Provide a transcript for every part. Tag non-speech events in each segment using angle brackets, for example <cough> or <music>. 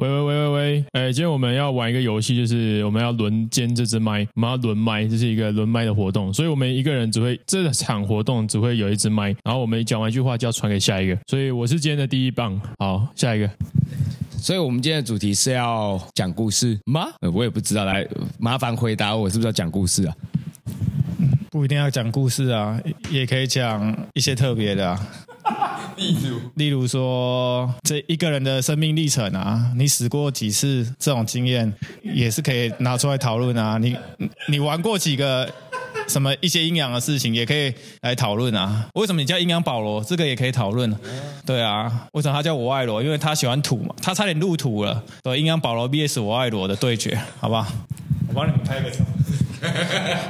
喂喂喂喂喂，哎，今天我们要玩一个游戏，就是我们要轮兼这只麦，我们要轮麦，这是一个轮麦的活动，所以我们一个人只会这场活动只会有一只麦，然后我们讲完一句话就要传给下一个，所以我是今天的第一棒，好，下一个，所以我们今天的主题是要讲故事吗？我也不知道，来麻烦回答我，是不是要讲故事啊？不一定要讲故事啊，也可以讲一些特别的啊。例如，例如说，这一个人的生命历程啊，你死过几次，这种经验也是可以拿出来讨论啊。你你玩过几个什么一些阴阳的事情，也可以来讨论啊。为什么你叫阴阳保罗？这个也可以讨论。对啊，为什么他叫我爱罗？因为他喜欢土嘛，他差点入土了。对，阴阳保罗 VS 我爱罗的对决，好不好？我帮你们开个场，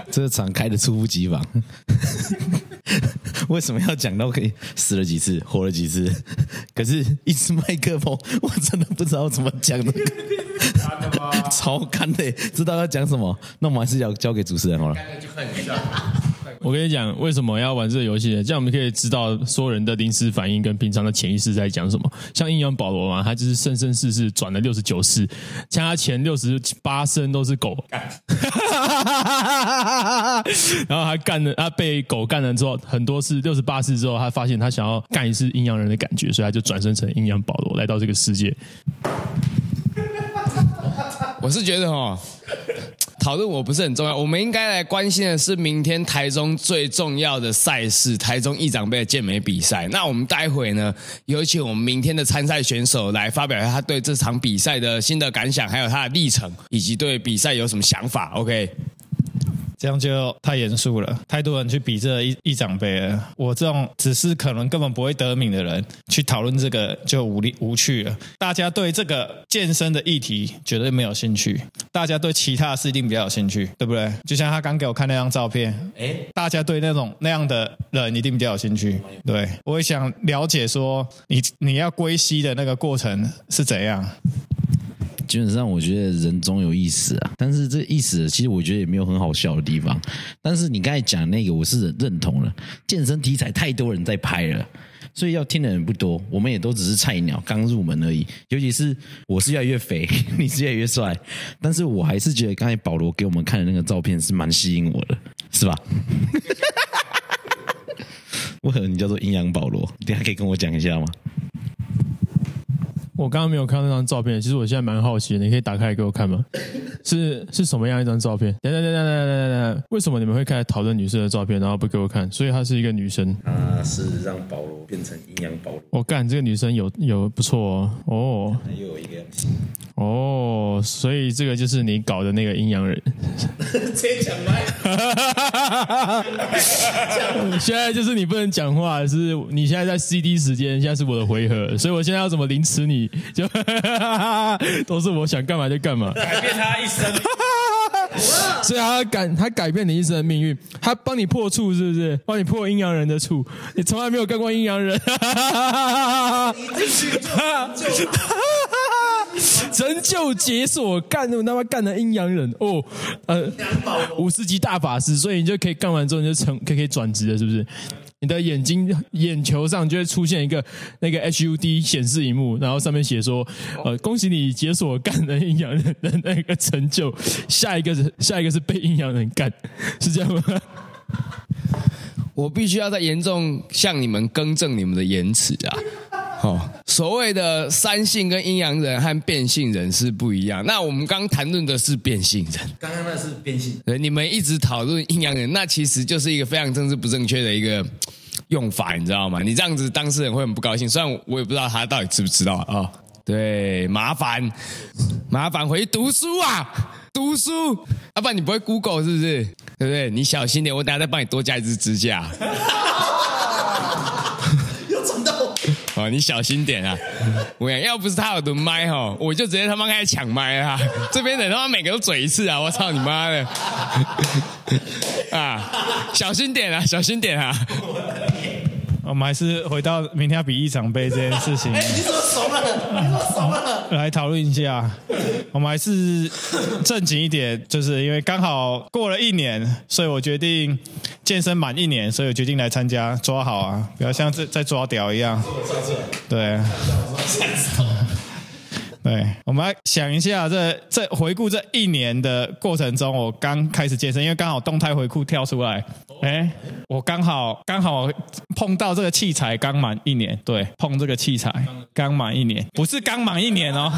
<laughs> 这个场开的猝不及防。<laughs> <laughs> 为什么要讲到可以死了几次，活了几次？<laughs> 可是，一支麦克风，<laughs> 我真的不知道怎么讲的。超干的，知道要讲什么？那我们还是要交给主持人好了。我跟你讲，为什么要玩这个游戏呢？这样我们可以知道所有人的临时反应跟平常的潜意识在讲什么。像阴阳保罗嘛，他就是生生世世转了六十九世，像他前六十八生都是狗，然后他干了，他被狗干了之后，很多次六十八世之后，他发现他想要干一次阴阳人的感觉，所以他就转生成阴阳保罗来到这个世界。我是觉得哦。讨论我不是很重要，我们应该来关心的是明天台中最重要的赛事——台中议长杯的健美比赛。那我们待会呢，有请我们明天的参赛选手来发表一下他对这场比赛的新的感想，还有他的历程，以及对比赛有什么想法。OK。这样就太严肃了，太多人去比这一一奖杯了。我这种只是可能根本不会得名的人去讨论这个就无力无趣了。大家对这个健身的议题绝对没有兴趣，大家对其他的事一定比较有兴趣，对不对？就像他刚给我看那张照片，诶，大家对那种那样的人一定比较有兴趣。对，我也想了解说你你要归西的那个过程是怎样。基本上，我觉得人总有意思啊，但是这意思其实我觉得也没有很好笑的地方。但是你刚才讲那个，我是认同了。健身题材太多人在拍了，所以要听的人不多。我们也都只是菜鸟，刚入门而已。尤其是我是越来越肥，你是越来越帅，但是我还是觉得刚才保罗给我们看的那个照片是蛮吸引我的，是吧？<laughs> <laughs> <laughs> 为何你叫做阴阳保罗？等下可以跟我讲一下吗？我刚刚没有看到那张照片，其实我现在蛮好奇的，你可以打开来给我看吗？<laughs> 是是什么样一张照片？等等等等等等等，为什么你们会开始讨论女生的照片，然后不给我看？所以她是一个女生。她是让保罗变成阴阳保罗。我干，这个女生有有不错哦。哦，又有一个。哦，所以这个就是你搞的那个阴阳人。<laughs> 直接讲麦。<laughs> 现在就是你不能讲话，是你现在在 CD 时间，现在是我的回合，所以我现在要怎么凌迟你？就 <laughs> 都是我想干嘛就干嘛，改变他一生。所以他改他改变你一生的命运，他帮你破处是不是？帮你破阴阳人的处，你从来没有干过阴阳人。成就解锁干那么他妈干的阴阳人哦，呃，五十级大法师，所以你就可以干完之后你就成可以可以转职了，是不是？你的眼睛眼球上就会出现一个 <laughs> 那个 HUD 显示荧幕，然后上面写说：“呃，恭喜你解锁干的阴阳人的那个成就。”下一个是下一个是被阴阳人干，<laughs> 是这样吗？我必须要再严重向你们更正你们的言辞啊！<laughs> 哦，所谓的三性跟阴阳人和变性人是不一样。那我们刚谈论的是变性人，刚刚那是变性。对，你们一直讨论阴阳人，那其实就是一个非常政治不正确的一个用法，你知道吗？你这样子当事人会很不高兴。虽然我也不知道他到底知不知道啊、哦。对，麻烦麻烦回去读书啊，读书，要不然你不会 Google 是不是？对不对？你小心点，我等下再帮你多加一支支架。哦，你小心点啊！<laughs> 我讲，要不是他有的麦哦，我就直接他妈开始抢麦啊！<laughs> 这边的他妈每个都嘴一次啊！我操你妈的！<laughs> 啊，小心点啊，小心点啊！我们还是回到明天要比一场杯这件事情。哎，你怎么怂了？你怎么怂了？来讨论一下。我们还是正经一点，就是因为刚好过了一年，所以我决定健身满一年，所以我决定来参加抓好啊！不要像在在抓屌一样。对。对，我们来想一下这，这这回顾这一年的过程中，我刚开始健身，因为刚好动态回顾跳出来，哎，我刚好刚好碰到这个器材刚满一年，对，碰这个器材刚满一年，不是刚满一年哦，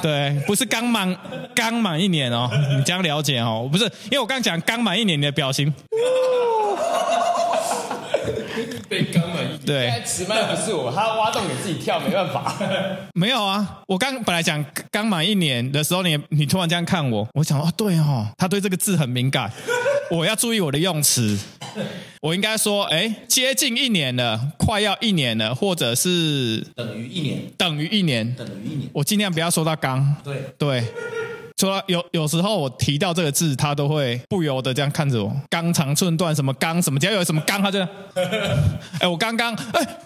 对，不是刚满刚满一年哦，你这样了解哦，不是，因为我刚讲刚满一年你的表情。被刚了一对，迟麦不是我，他挖洞给自己跳，没办法。<laughs> 没有啊，我刚本来讲刚满一年的时候，你你突然这样看我，我想哦，对哦，他对这个字很敏感，<laughs> 我要注意我的用词。我应该说，哎，接近一年了，快要一年了，或者是等于一年，等于一年，等于一年。我尽量不要说到刚。对对。说有有时候我提到这个字，他都会不由得这样看着我。刚长寸断，什么刚什么，只要有什么刚，他就，<laughs> 哎，我刚刚，哎，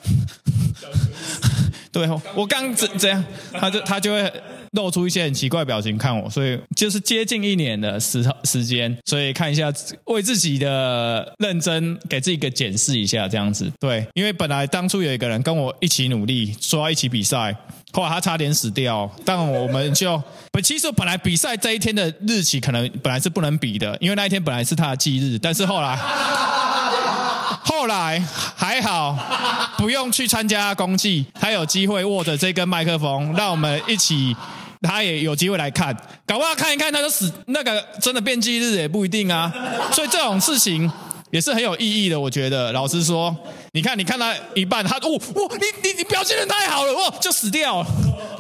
对，我刚怎怎样，他就他就会露出一些很奇怪表情看我。所以就是接近一年的时时间，所以看一下为自己的认真给自己一个检视一下，这样子。对，因为本来当初有一个人跟我一起努力，说要一起比赛。后来他差点死掉，但我们就不，其实本来比赛这一天的日期可能本来是不能比的，因为那一天本来是他的忌日，但是后来 <laughs> 后来还好，不用去参加公祭，他有机会握着这根麦克风，让我们一起，他也有机会来看，搞不好看一看他就死，那个真的变忌日也不一定啊，所以这种事情。也是很有意义的，我觉得。老实说，你看，你看他一半，他哦，哇，你你你表现的太好了，哇，就死掉了。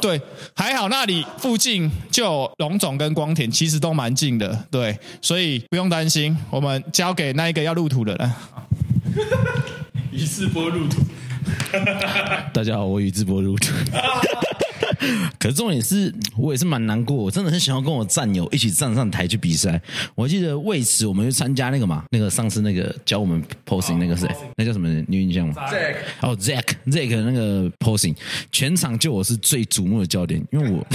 对，还好那里附近就有龙总跟光田，其实都蛮近的，对，所以不用担心。我们交给那一个要入土的人。<laughs> 宇智波入土。<laughs> 大家好，我宇智波入土。<laughs> <laughs> 可是重点是我也是蛮难过，我真的很想要跟我战友一起站上台去比赛。我记得为此我们去参加那个嘛，那个上次那个教我们 posing 那个谁，那叫什么？你有印象吗？Zack。哦，Zack，Zack 那个 posing，全场就我是最瞩目的焦点，因为我。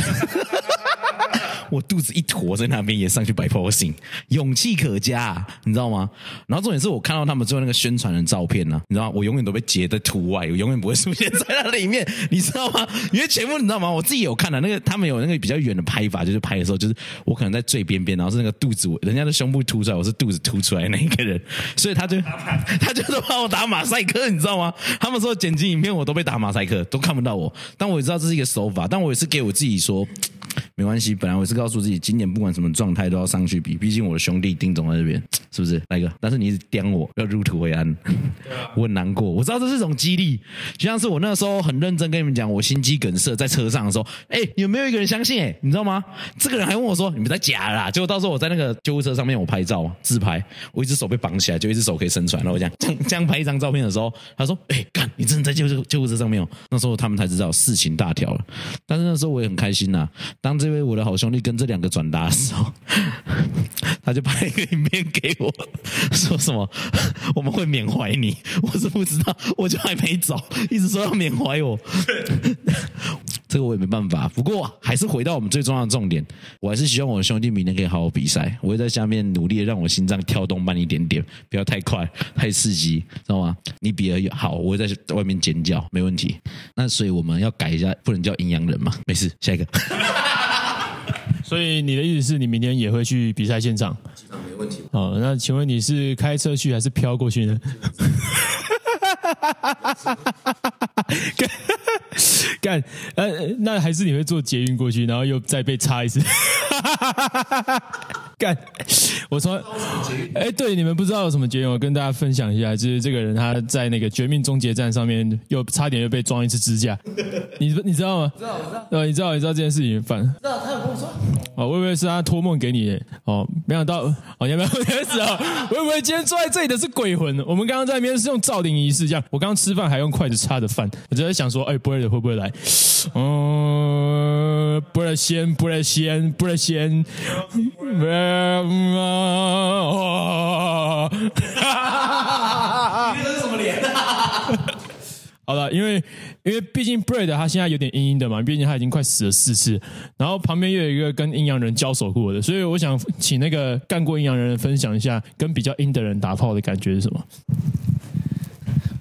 我肚子一坨在那边也上去摆 pose，勇气可嘉，你知道吗？然后重点是我看到他们最后那个宣传的照片呢，啊，你知道吗？我永远都被截在图外，我永远不会出现在那里面，你知道吗？因为全部你知道吗？我自己有看的，那个他们有那个比较远的拍法，就是拍的时候，就是我可能在最边边，然后是那个肚子，人家的胸部凸出来，我是肚子凸出来的那一个人，所以他就 <laughs> 他就都帮我打马赛克，你知道吗？他们说剪辑影片我都被打马赛克，都看不到我，但我也知道这是一个手法，但我也是给我自己说。没关系，本来我是告诉自己，今年不管什么状态都要上去比，毕竟我的兄弟丁总在这边，<tsk> 是不是？来哥，但是你一直刁我要入土为安，我很难过。我知道这是一种激励，就像是我那时候很认真跟你们讲，我心肌梗塞在车上的时候，哎，有没有一个人相信？哎，你知道吗？这个人还问我说：“你们在假啦？”结果到时候我在那个救护车上面，我拍照自拍，我一只手被绑起来，就一只手可以伸出来，然后我这样 <laughs> 这样这样拍一张照片的时候，他说：“哎，干，你真的在救这个救护车上面哦？”那时候他们才知道事情大条了。但是那时候我也很开心呐、啊，当这位我的好兄弟跟这两个转达的时候，<laughs> 他就拍一个影片给我，说什么 <laughs> 我们会缅怀你，我是不知道，我就还没走，一直说要缅怀我，这个我也没办法。不过还是回到我们最重要的重点，我还是希望我的兄弟明天可以好好比赛，我会在下面努力的让我心脏跳动慢一点点，不要太快太刺激，知道吗？你比的好，我会在外面尖叫，没问题。那所以我们要改一下，不能叫阴阳人嘛？没事，下一个。所以你的意思是你明天也会去比赛现场？基本上没问题。哦，那请问你是开车去还是飘过去呢？<laughs> 那还是你会坐捷运过去，然后又再被插一次？<laughs> 干，我说，哎，对，你们不知道有什么捷运，我跟大家分享一下，就是这个人他在那个绝命终结站上面又差点又被装一次支架，你你知道吗？知道，我知道。呃，你知道，你知道这件事情反？知道，他有跟我说。哦，我以为是他托梦给你的，哦，没想到，哦，你要不要开始啊？我以为今天坐在这里的是鬼魂，我们刚刚在那边是用照灵仪式这样，我刚刚吃饭还用筷子插着饭，我就在想说，哎，Brad 会不会来？嗯，Brad 先，Brad 先，Brad 先。你这是什么脸啊？好了，因为因为毕竟 Brad 他现在有点阴阴的嘛，毕竟他已经快死了四次，然后旁边又有一个跟阴阳人交手过的，所以我想请那个干过阴阳人分享一下，跟比较阴的人打炮的感觉是什么？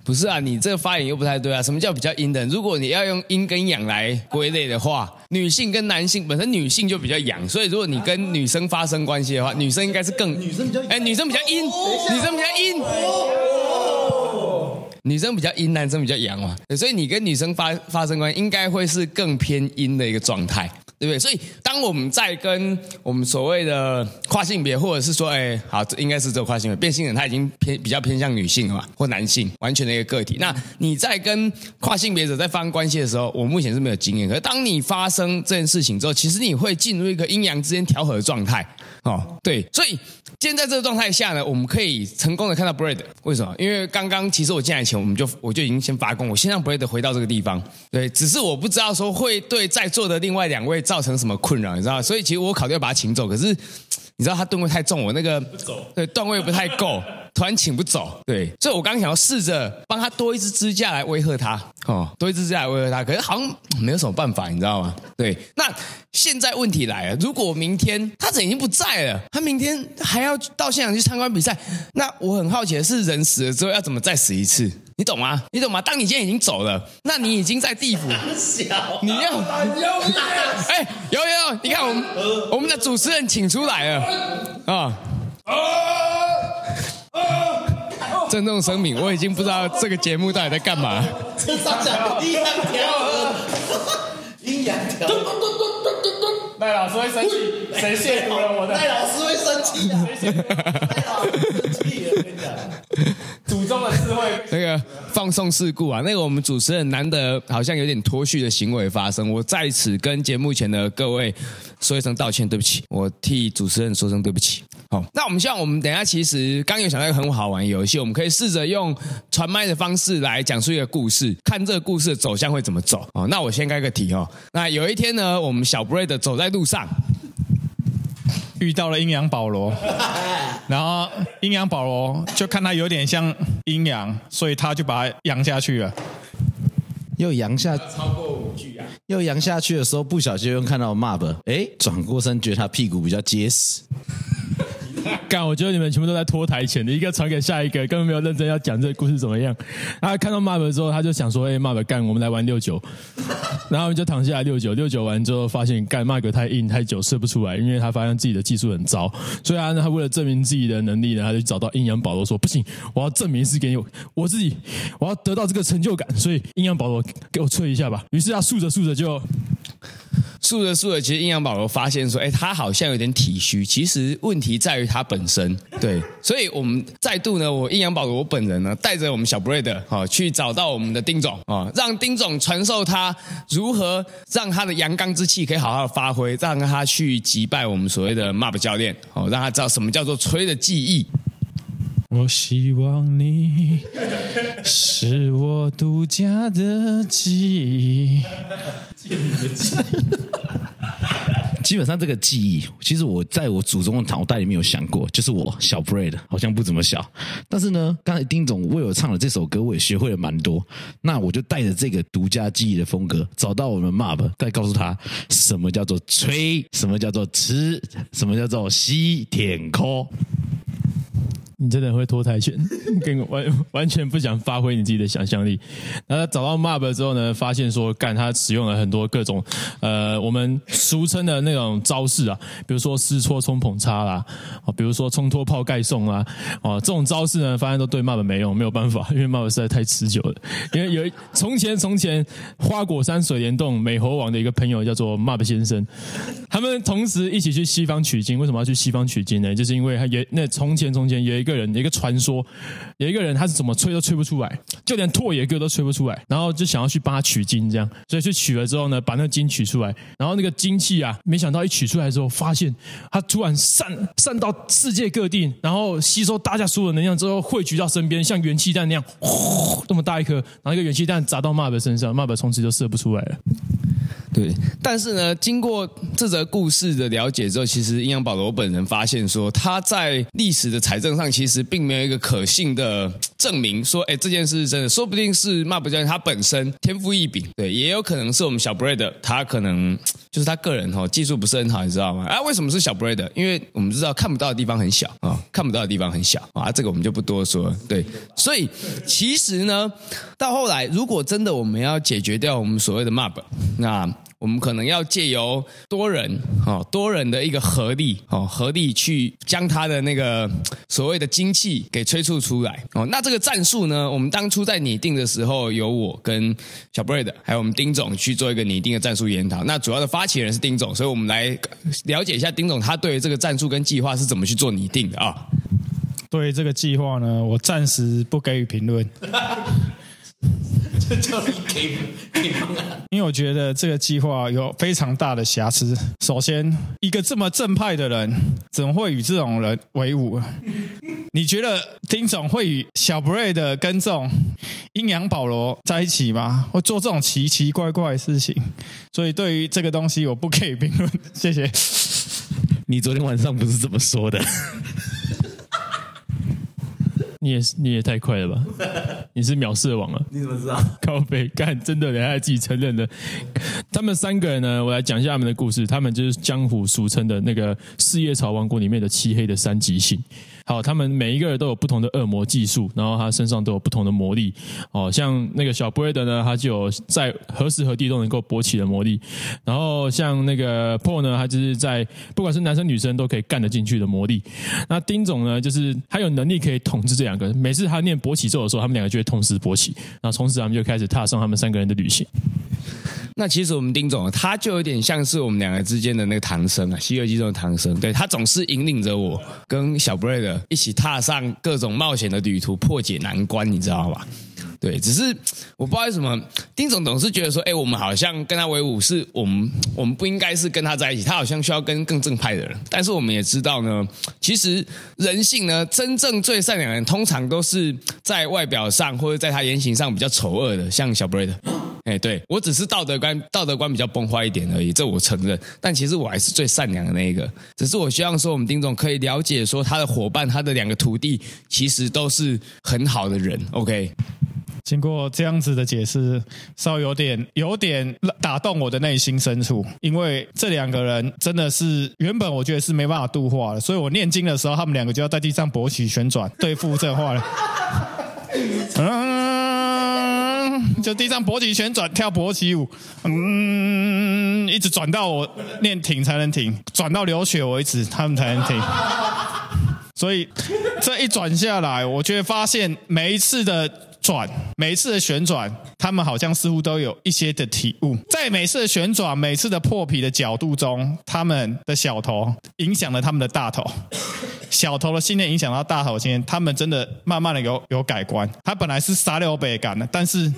不是啊，你这个发言又不太对啊。什么叫比较阴的？如果你要用阴跟阳来归类的话，女性跟男性本身女性就比较阳，所以如果你跟女生发生关系的话，女生应该是更女生比较哎，女生比较阴，女生比较阴。女生比较阴，男生比较阳嘛，所以你跟女生发发生关系，应该会是更偏阴的一个状态，对不对？所以当我们在跟我们所谓的跨性别，或者是说，哎，好，这应该是这个跨性别变性人，他已经偏比较偏向女性了嘛，或男性，完全的一个个体。那你在跟跨性别者在发生关系的时候，我目前是没有经验。可是当你发生这件事情之后，其实你会进入一个阴阳之间调和的状态，哦，对，所以。现在这个状态下呢，我们可以成功的看到 Brad。为什么？因为刚刚其实我进来前，我们就我就已经先发功，我先让 Brad 回到这个地方。对，只是我不知道说会对在座的另外两位造成什么困扰，你知道吗？所以其实我考虑要把他请走，可是你知道他吨位太重，我那个对段位不太够。<laughs> 突然请不走，对，所以我刚刚想要试着帮他多一只支架来威吓他，哦，多一只支架来威吓他，可是好像没有什么办法，你知道吗？对，那现在问题来了，如果明天他人已经不在了，他明天还要到现场去参观比赛，那我很好奇的是，人死了之后要怎么再死一次？你懂吗？你懂吗？当你今天已经走了，那你已经在地府，你要，哎，有有有，你看我们我们的主持人请出来了，啊。郑重声明，我已经不知道这个节目到底在干嘛。这上讲阴阳调，阴阳调。赖老师会生气，谁亵渎了我的？赖老师会生气啊！赖老师生气了，我跟你讲。祖宗的智慧。<laughs> 那个放送事故啊，那个我们主持人难得好像有点脱序的行为发生，我在此跟节目前的各位说一声道歉，对不起，我替主持人说声对不起。好，那我们希望我们等一下其实刚有想到一个很好玩的游戏，我们可以试着用传麦的方式来讲述一个故事，看这个故事的走向会怎么走。哦，那我先开个题哦。那有一天呢，我们小 Brad 走在路上，遇到了阴阳保罗，<laughs> 然后阴阳保罗就看他有点像阴阳，所以他就把他扬下去了。又扬下超过五句啊！又扬下去的时候，不小心又看到 Mab，哎，转过身觉得他屁股比较结实。<laughs> 干，我觉得你们全部都在拖台前的，一个传给下一个，根本没有认真要讲这个故事怎么样。他看到 Mob 之后，他就想说：“哎，Mob 干，我们来玩六九。” <laughs> 然后我们就躺下来六九，六九完之后发现干 Mob 太硬太久射不出来，因为他发现自己的技术很糟，所以他他为了证明自己的能力呢，他就找到阴阳保罗说：“不行，我要证明是给你 <laughs> 我自己，我要得到这个成就感，所以阴阳保罗给我吹一下吧。”于是他竖着竖着就。数着数着，其实阴阳宝罗发现说：“哎，他好像有点体虚。其实问题在于他本身。对，所以我们再度呢，我阴阳宝罗我本人呢，带着我们小 Brad，去找到我们的丁总啊，让丁总传授他如何让他的阳刚之气可以好好的发挥，让他去击败我们所谓的 MOP 教练，哦，让他知道什么叫做吹的技艺。我希望你是我独家的记忆。<laughs> 基本上这个记忆，其实我在我祖宗的脑袋里面有想过，就是我小 Brad 好像不怎么小，但是呢，刚才丁总为我唱了这首歌，我也学会了蛮多。那我就带着这个独家记忆的风格，找到我们 Mob，再告诉他什么叫做吹，什么叫做吃，什么叫做吸舔抠。你真的会拖台拳，<laughs> 跟完完全不想发挥你自己的想象力。然后他找到 Mab 之后呢，发现说干他使用了很多各种呃我们俗称的那种招式啊，比如说撕戳冲捧叉啦，啊，比如说冲脱泡盖送啊，哦，这种招式呢，发现都对 Mab 没用，没有办法，因为 Mab 实在太持久了。因为有从前从前花果山水帘洞美猴王的一个朋友叫做 Mab 先生，他们同时一起去西方取经。为什么要去西方取经呢？就是因为他有那从前从前有一个。个人一个传说，有一个人他是怎么吹都吹不出来，就连拓野哥都吹不出来，然后就想要去帮他取经，这样，所以去取了之后呢，把那个经取出来，然后那个精气啊，没想到一取出来之后，发现他突然散散到世界各地，然后吸收大家所有的能量之后汇聚到身边，像元气弹那样，呼，这么大一颗，然后一个元气弹砸到 Mob 身上，Mob 从此就射不出来了。对，但是呢，经过这则故事的了解之后，其实阴阳保罗本人发现说，他在历史的财政上其实并没有一个可信的证明，说，哎，这件事是真的，说不定是 Mob 教练他本身天赋异禀，对，也有可能是我们小 Brad 他可能就是他个人哈技术不是很好，你知道吗？啊，为什么是小 Brad？因为我们知道看不到的地方很小啊，看不到的地方很小啊，这个我们就不多说了。对，所以其实呢，到后来如果真的我们要解决掉我们所谓的 MAB，那。我们可能要借由多人哦，多人的一个合力哦，合力去将他的那个所谓的精气给催促出来哦。那这个战术呢，我们当初在拟定的时候，由我跟小 Brad 还有我们丁总去做一个拟定的战术研讨。那主要的发起人是丁总，所以我们来了解一下丁总他对这个战术跟计划是怎么去做拟定的啊？对这个计划呢，我暂时不给予评论。叫你给给方案，因为我觉得这个计划有非常大的瑕疵。首先，一个这么正派的人，怎么会与这种人为伍？你觉得丁总会与小 Brad 跟这种阴阳保罗在一起吗？会做这种奇奇怪怪的事情？所以，对于这个东西，我不可以评论。谢谢。你昨天晚上不是这么说的？你也是，你也太快了吧！<laughs> 你是秒射王啊？你怎么知道？靠北干，真的，人家自己承认的。他们三个人呢，我来讲一下他们的故事。他们就是江湖俗称的那个四叶草王国里面的漆黑的三极性。好，他们每一个人都有不同的恶魔技术，然后他身上都有不同的魔力。哦，像那个小布雷德呢，他就有在何时何地都能够勃起的魔力。然后像那个 Paul 呢，他就是在不管是男生女生都可以干得进去的魔力。那丁总呢，就是他有能力可以统治这两个。每次他念勃起咒的时候，他们两个就会同时勃起。然后从此他们就开始踏上他们三个人的旅行。那其实我们丁总他就有点像是我们两个之间的那个唐僧啊，《西游记》中的唐僧。对，他总是引领着我跟小布雷德一起踏上各种冒险的旅途，破解难关，你知道吧？对，只是我不知道为什么丁总总是觉得说，哎，我们好像跟他为伍，是我们我们不应该是跟他在一起，他好像需要跟更正派的人。但是我们也知道呢，其实人性呢，真正最善良的人，通常都是在外表上或者在他言行上比较丑恶的，像小布雷德。哎，对，我只是道德观道德观比较崩坏一点而已，这我承认。但其实我还是最善良的那一个。只是我希望说，我们丁总可以了解说，他的伙伴，他的两个徒弟，其实都是很好的人。OK，经过这样子的解释，稍微有点有点打动我的内心深处，因为这两个人真的是原本我觉得是没办法度化的，所以我念经的时候，他们两个就要在地上勃起旋转对付这话了。嗯。<laughs> <laughs> 就地上搏击旋转，跳搏击舞，嗯，一直转到我练停才能停，转到流血为止，他们才能停。所以这一转下来，我就会发现每一次的转，每一次的旋转，他们好像似乎都有一些的体悟。在每次的旋转，每次的破皮的角度中，他们的小头影响了他们的大头。<laughs> 小头的信念影响到大头的信念，他们真的慢慢的有有改观。他本来是杀六倍感的，但是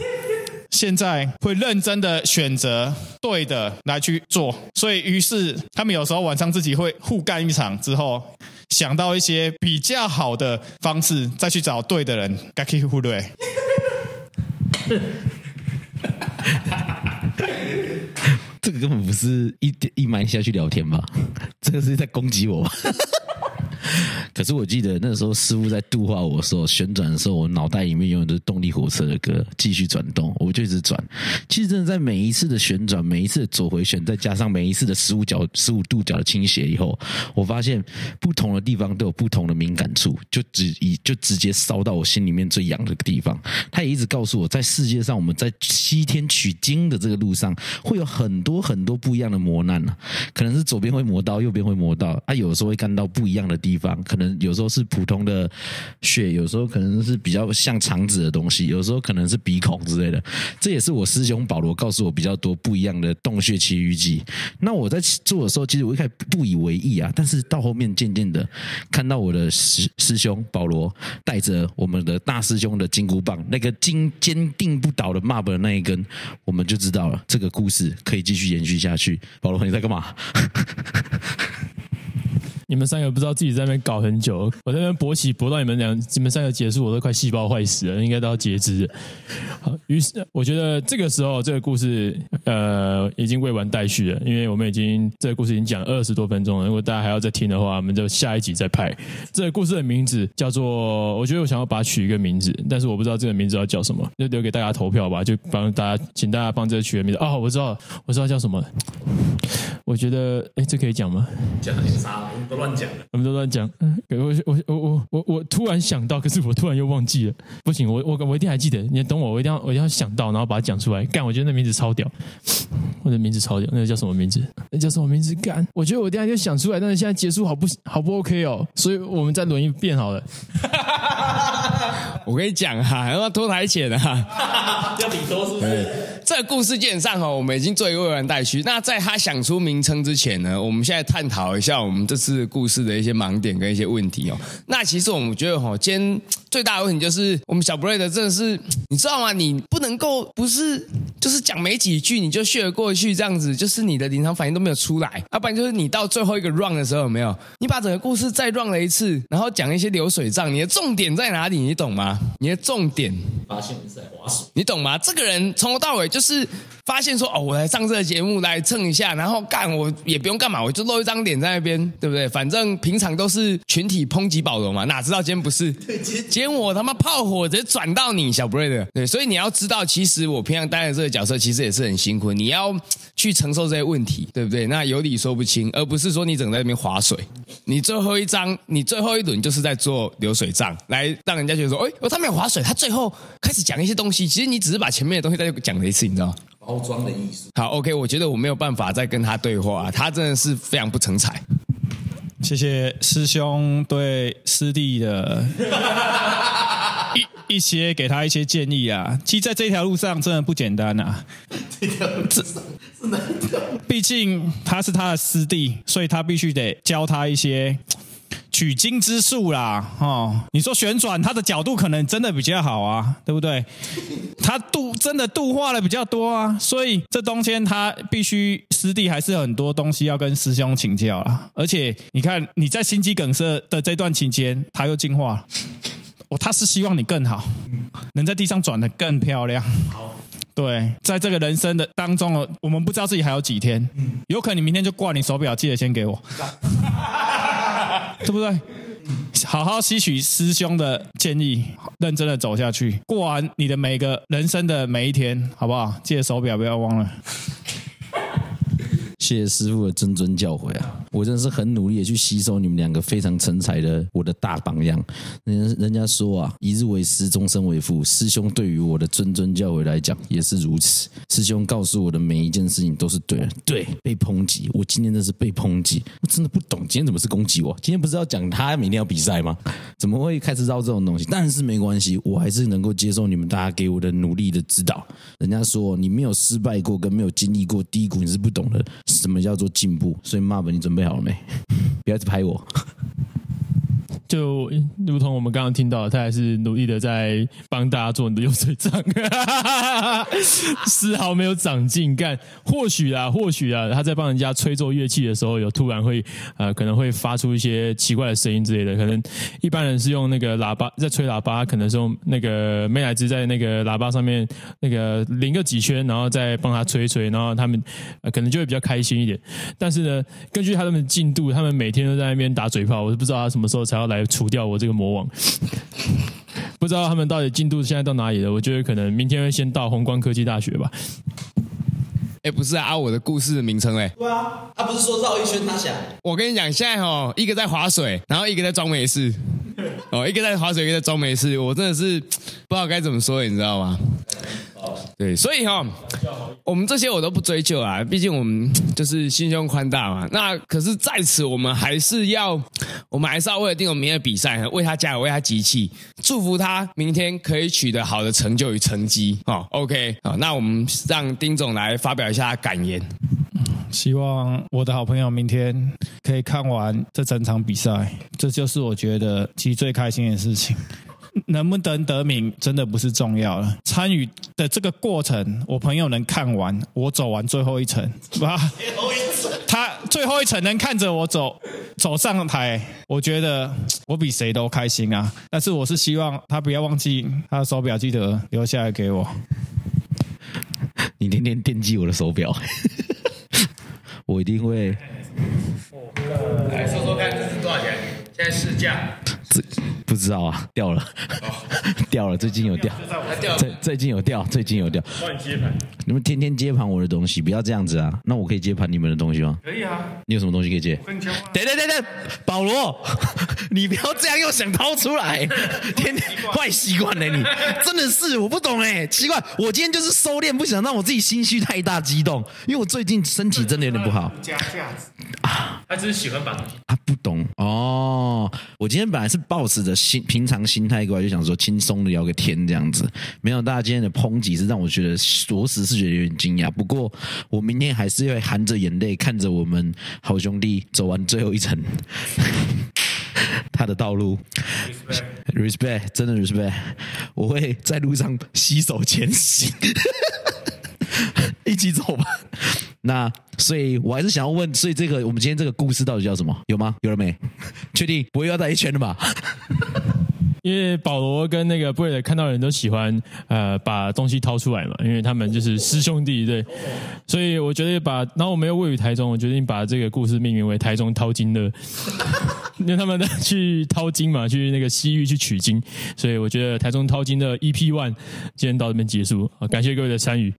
现在会认真的选择对的来去做。所以，于是他们有时候晚上自己会互干一场之后，想到一些比较好的方式，再去找对的人，该可以忽略。<laughs> 这个根本不是一一埋下去聊天吧？这个是在攻击我吧？<laughs> 可是我记得那时候师傅在度化我的时候，旋转的时候，我脑袋里面永远都是动力火车的歌，继续转动，我就一直转。其实真的在每一次的旋转，每一次的左回旋，再加上每一次的十五角、十五度角的倾斜以后，我发现不同的地方都有不同的敏感处，就直以就直接烧到我心里面最痒的地方。他也一直告诉我在世界上，我们在西天取经的这个路上，会有很多很多不一样的磨难、啊。可能是左边会磨刀，右边会磨刀，啊，有时候会干到不一样的地地方，可能。有时候是普通的血，有时候可能是比较像肠子的东西，有时候可能是鼻孔之类的。这也是我师兄保罗告诉我比较多不一样的洞穴奇遇记。那我在做的时候，其实我一开始不以为意啊，但是到后面渐渐的看到我的师师兄保罗带着我们的大师兄的金箍棒，那个金坚定不倒的 mob 的那一根，我们就知道了这个故事可以继续延续下去。保罗，你在干嘛？<laughs> 你们三个不知道自己在那边搞很久，我在那边勃起勃到你们两，你们三个结束，我都快细胞坏死了，应该都要截肢。好，于是我觉得这个时候这个故事呃已经未完待续了，因为我们已经这个故事已经讲二十多分钟了。如果大家还要再听的话，我们就下一集再拍。这个故事的名字叫做，我觉得我想要把它取一个名字，但是我不知道这个名字要叫什么，就留给大家投票吧。就帮大家，请大家帮这个取个名字。哦，我知道，我知道叫什么。我觉得，哎，这可以讲吗？讲很傻，我们都乱讲了，我们都乱讲。嗯，我我我我我我突然想到，可是我突然又忘记了。不行，我我我一定还记得。你懂我，我一定要我一定要想到，然后把它讲出来。干，我觉得那名字超屌，我的名字超屌。那个叫什么名字？那叫什么名字？干，我觉得我等下就想出来，但是现在结束好不好不 OK 哦？所以我们再轮一遍好了。<laughs> 我跟你讲哈，<laughs> 要不要拖台前啊？<laughs> 要你说是不是？这个故事基本上哈，我们已经做一个未完待续。那在他想出名称之前呢，我们现在探讨一下我们这次故事的一些盲点跟一些问题哦。那其实我们觉得哈，今天最大的问题就是我们小 Blade 真的是，你知道吗？你不能够不是就是讲没几句你就血过去这样子，就是你的临场反应都没有出来，要不然就是你到最后一个 run 的时候有没有？你把整个故事再 run 了一次，然后讲一些流水账，你的重点在哪里？你懂吗？你的重点，发现你是在划水，你懂吗？这个人从头到尾就是发现说，哦，我来上这个节目来蹭一下，然后干我也不用干嘛，我就露一张脸在那边，对不对？反正平常都是群体抨击保罗嘛，哪知道今天不是？<laughs> 对今天我他妈炮火直接转到你小 Blade，对，所以你要知道，其实我平常待在这个角色，其实也是很辛苦，你要去承受这些问题，对不对？那有理说不清，而不是说你整个在那边划水，你最后一张，你最后一轮就是在做流水账，来让人家觉得说，哎，哦，他没有划水，他最后开始讲一些东西，其实你只是把前面的东西再讲了一次，你知道吗？包装的意思。好，OK，我觉得我没有办法再跟他对话，他真的是非常不成才。谢谢师兄对师弟的一一些给他一些建议啊。其实在这条路上真的不简单啊。这条路上是哪条？毕竟他是他的师弟，所以他必须得教他一些。取经之术啦，哦，你说旋转，他的角度可能真的比较好啊，对不对？他度真的度化的比较多啊，所以这中间他必须师弟还是很多东西要跟师兄请教啊。而且你看你在心肌梗塞的这段期间，他又进化了，哦，他是希望你更好，能在地上转的更漂亮。好，对，在这个人生的当中，我们不知道自己还有几天，有可能你明天就挂你手表，记得先给我。<laughs> 对不对？好好吸取师兄的建议，认真的走下去，过完你的每个人生的每一天，好不好？记得手表不要忘了。谢谢师傅的谆谆教诲啊！我真的是很努力的去吸收你们两个非常成才的我的大榜样。人人家说啊，一日为师，终身为父。师兄对于我的谆谆教诲来讲也是如此。师兄告诉我的每一件事情都是对的。对，被抨击，我今天真是被抨击，我真的不懂今天怎么是攻击我？今天不是要讲他明天要比赛吗？怎么会开始绕这种东西？但是没关系，我还是能够接受你们大家给我的努力的指导。人家说你没有失败过，跟没有经历过低谷，你是不懂的。什么叫做进步？所以 m a r 你准备好了没？<laughs> 不要一直拍我。就如同我们刚刚听到的，他还是努力的在帮大家做你的流水账，<laughs> 丝毫没有长进。干，或许啊，或许啊，他在帮人家吹奏乐器的时候，有突然会呃，可能会发出一些奇怪的声音之类的。可能一般人是用那个喇叭在吹喇叭，可能是用那个美乃滋在那个喇叭上面那个淋个几圈，然后再帮他吹吹，然后他们可能就会比较开心一点。但是呢，根据他们的进度，他们每天都在那边打嘴炮，我都不知道他什么时候才要来。除掉我这个魔王，<laughs> 不知道他们到底进度现在到哪里了？我觉得可能明天会先到宏观科技大学吧。哎，不是啊，我的故事的名称嘞？对啊，他不是说绕一圈他想？我跟你讲，现在哦，一个在划水，然后一个在装没事。哦，一个在划水，一个在装没事。我真的是不知道该怎么说，你知道吗？对，所以哈、我们这些我都不追究啊，毕竟我们就是心胸宽大嘛。那可是在此，我们还是要，我们还是要为了丁总明天的比赛，为他加油，为他集气，祝福他明天可以取得好的成就与成绩。哦，OK，好，那我们让丁总来发表一下感言。希望我的好朋友明天可以看完这整场比赛，这就是我觉得其实最开心的事情。能不能得名真的不是重要了，参与的这个过程，我朋友能看完，我走完最后一程，吧？他最后一程能看着我走走上台，我觉得我比谁都开心啊！但是我是希望他不要忘记他的手表，记得留下来给我。你天天惦记我的手表，<laughs> 我一定会。来说说看，这是多少钱？现在市价。不不知道啊，掉了，<laughs> 掉了，最近有掉，最最近有掉，最近有掉。帮你接盘，你们天天接盘我的东西，不要这样子啊！那我可以接盘你们的东西吗？可以啊。你有什么东西可以接？跟你交换。等等等等，保罗，<laughs> 你不要这样又想掏出来，<laughs> 天天坏习惯了你，真的是我不懂哎，奇怪，我今天就是收敛，不想让我自己心虚太大激动，因为我最近身体真的有点不好。加价值啊，他只是喜欢把东西。他不懂哦，我今天本来是抱持着心平常心态过来，就想说轻松的聊个天这样子，没有大家今天的抨击是让我觉得着实是觉得有点惊讶。不过我明天还是会含着眼泪看着我们好兄弟走完最后一程，他的道路。Respect，真的 respect，我会在路上携手前行，<laughs> 一起走吧。那所以，我还是想要问，所以这个我们今天这个故事到底叫什么？有吗？有了没？确定不会要带一圈的吧？因为保罗跟那个布瑞德看到人都喜欢呃把东西掏出来嘛，因为他们就是师兄弟对，所以我决定把，然后我们又位于台中，我决定把这个故事命名为台中淘金乐，因为他们去淘金嘛，去那个西域去取经，所以我觉得台中淘金的 EP One 今天到这边结束，感谢各位的参与，